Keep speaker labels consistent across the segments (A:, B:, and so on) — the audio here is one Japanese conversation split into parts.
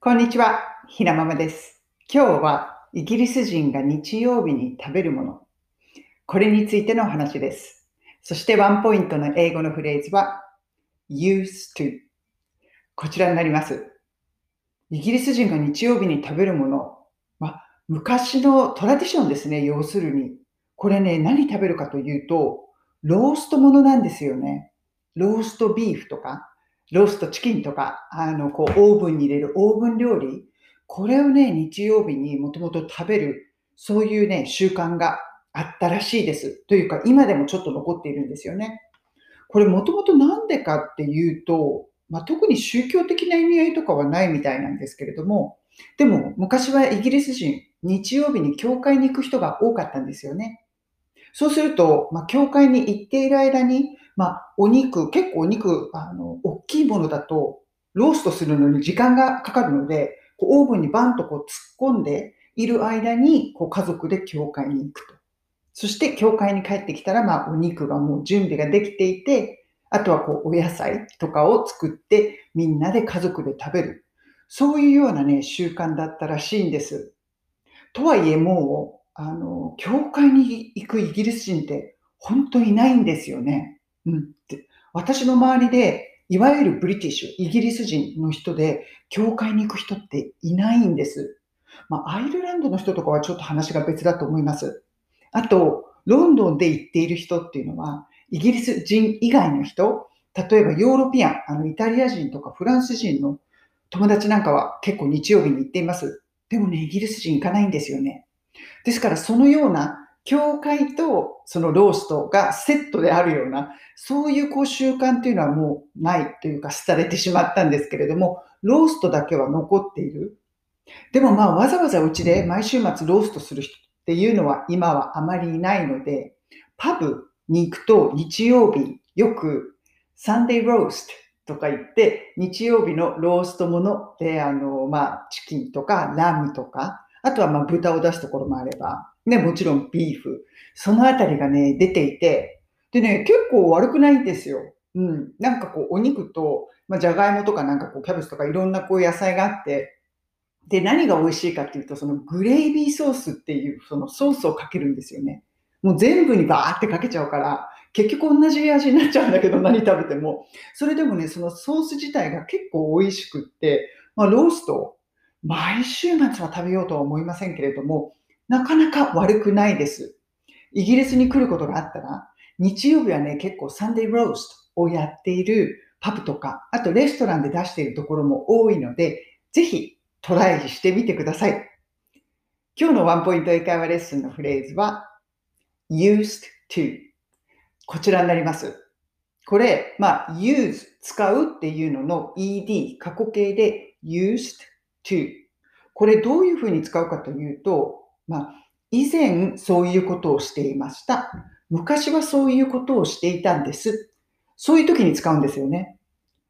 A: こんにちは、ひなままです。今日はイギリス人が日曜日に食べるもの。これについての話です。そしてワンポイントの英語のフレーズは used to。こちらになります。イギリス人が日曜日に食べるもの。ま、昔のトラディションですね、要するに。これね、何食べるかというと、ローストものなんですよね。ローストビーフとか、ローストチキンとか、あの、こう、オーブンに入れるオーブン料理。これをね、日曜日にもともと食べる、そういうね、習慣があったらしいです。というか、今でもちょっと残っているんですよね。これもともとなんでかっていうと、まあ、特に宗教的な意味合いとかはないみたいなんですけれども、でも昔はイギリス人、日曜日に教会に行く人が多かったんですよね。そうすると、まあ、教会に行っている間に、まあ、お肉、結構お肉、あの、大きいものだと、ローストするのに時間がかかるので、こうオーブンにバンとこう突っ込んでいる間に、こう家族で教会に行くと。そして教会に帰ってきたら、まあ、お肉がもう準備ができていて、あとはこうお野菜とかを作ってみんなで家族で食べる。そういうようなね、習慣だったらしいんです。とはいえもう、あの、教会に行くイギリス人って本当にいないんですよね。うん。で私の周りで、いわゆるブリティッシュ、イギリス人の人で、教会に行く人っていないんです。まあ、アイルランドの人とかはちょっと話が別だと思います。あと、ロンドンで行っている人っていうのは、イギリス人以外の人、例えばヨーロピアン、あのイタリア人とかフランス人の友達なんかは結構日曜日に行っています。でもね、イギリス人行かないんですよね。ですから、そのような教会とそのローストがセットであるような、そういうこう習慣っていうのはもうないというか、廃れてしまったんですけれども、ローストだけは残っている。でもまあ、わざわざうちで毎週末ローストする人っていうのは今はあまりいないので、パブに行くと日曜日よくサンデーローストとか言って、日曜日のローストもので、あの、まあ、チキンとかラムとか、あとはまあ豚を出すところもあれば、ね、もちろんビーフ、そのあたりがね、出ていて、でね、結構悪くないんですよ。うん。なんかこう、お肉と、まあ、じゃがいもとかなんかこう、キャベツとかいろんなこう野菜があって、で、何が美味しいかっていうと、そのグレイビーソースっていう、そのソースをかけるんですよね。もう全部にバーってかけちゃうから、結局同じ味になっちゃうんだけど、何食べても。それでもね、そのソース自体が結構美味しくって、まあ、ロースト、毎週末は食べようとは思いませんけれども、なかなか悪くないです。イギリスに来ることがあったら、日曜日はね、結構サンデーローストをやっているパブとか、あとレストランで出しているところも多いので、ぜひトライしてみてください。今日のワンポイント英会話レッスンのフレーズは used to こちらになります。これ、まあ、use 使うっていうのの ed 過去形で used to これどういうふうに使うかというと、まあ、以前そういうことをしていました。昔はそういうことをしていたんです。そういう時に使うんですよね。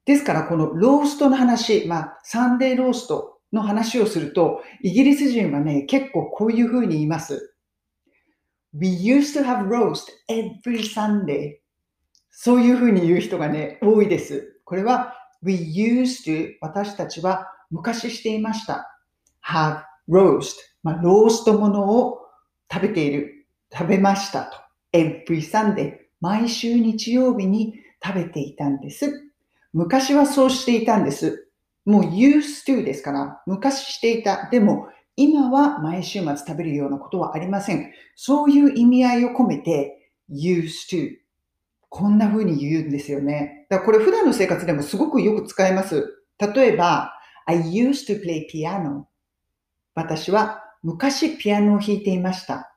A: ですから、このローストの話、まあ、サンデーローストの話をすると、イギリス人はね、結構こういうふうに言います。We used to have roast every Sunday. そういうふうに言う人がね、多いです。これは We used to 私たちは昔していました。have roast まあ、ローストものを食べている、食べましたと。every Sunday 毎週日曜日に食べていたんです。昔はそうしていたんです。もう used to ですから、昔していた。でも、今は毎週末食べるようなことはありません。そういう意味合いを込めて used to こんな風に言うんですよね。だからこれ普段の生活でもすごくよく使えます。例えば、I used to play piano 私は昔ピアノを弾いていました。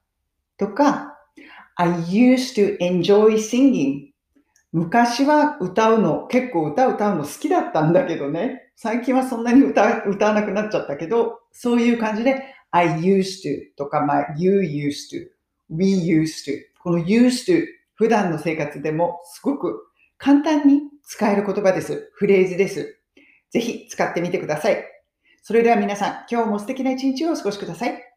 A: とか、I used to enjoy singing 昔は歌うの、結構歌歌うの好きだったんだけどね。最近はそんなに歌歌わなくなっちゃったけど、そういう感じで I used to とか、まあ、you used to, we used to この used to 普段の生活でもすごく簡単に使える言葉です。フレーズです。ぜひ使ってみてください。それでは皆さん、今日も素敵な一日をお過ごしください。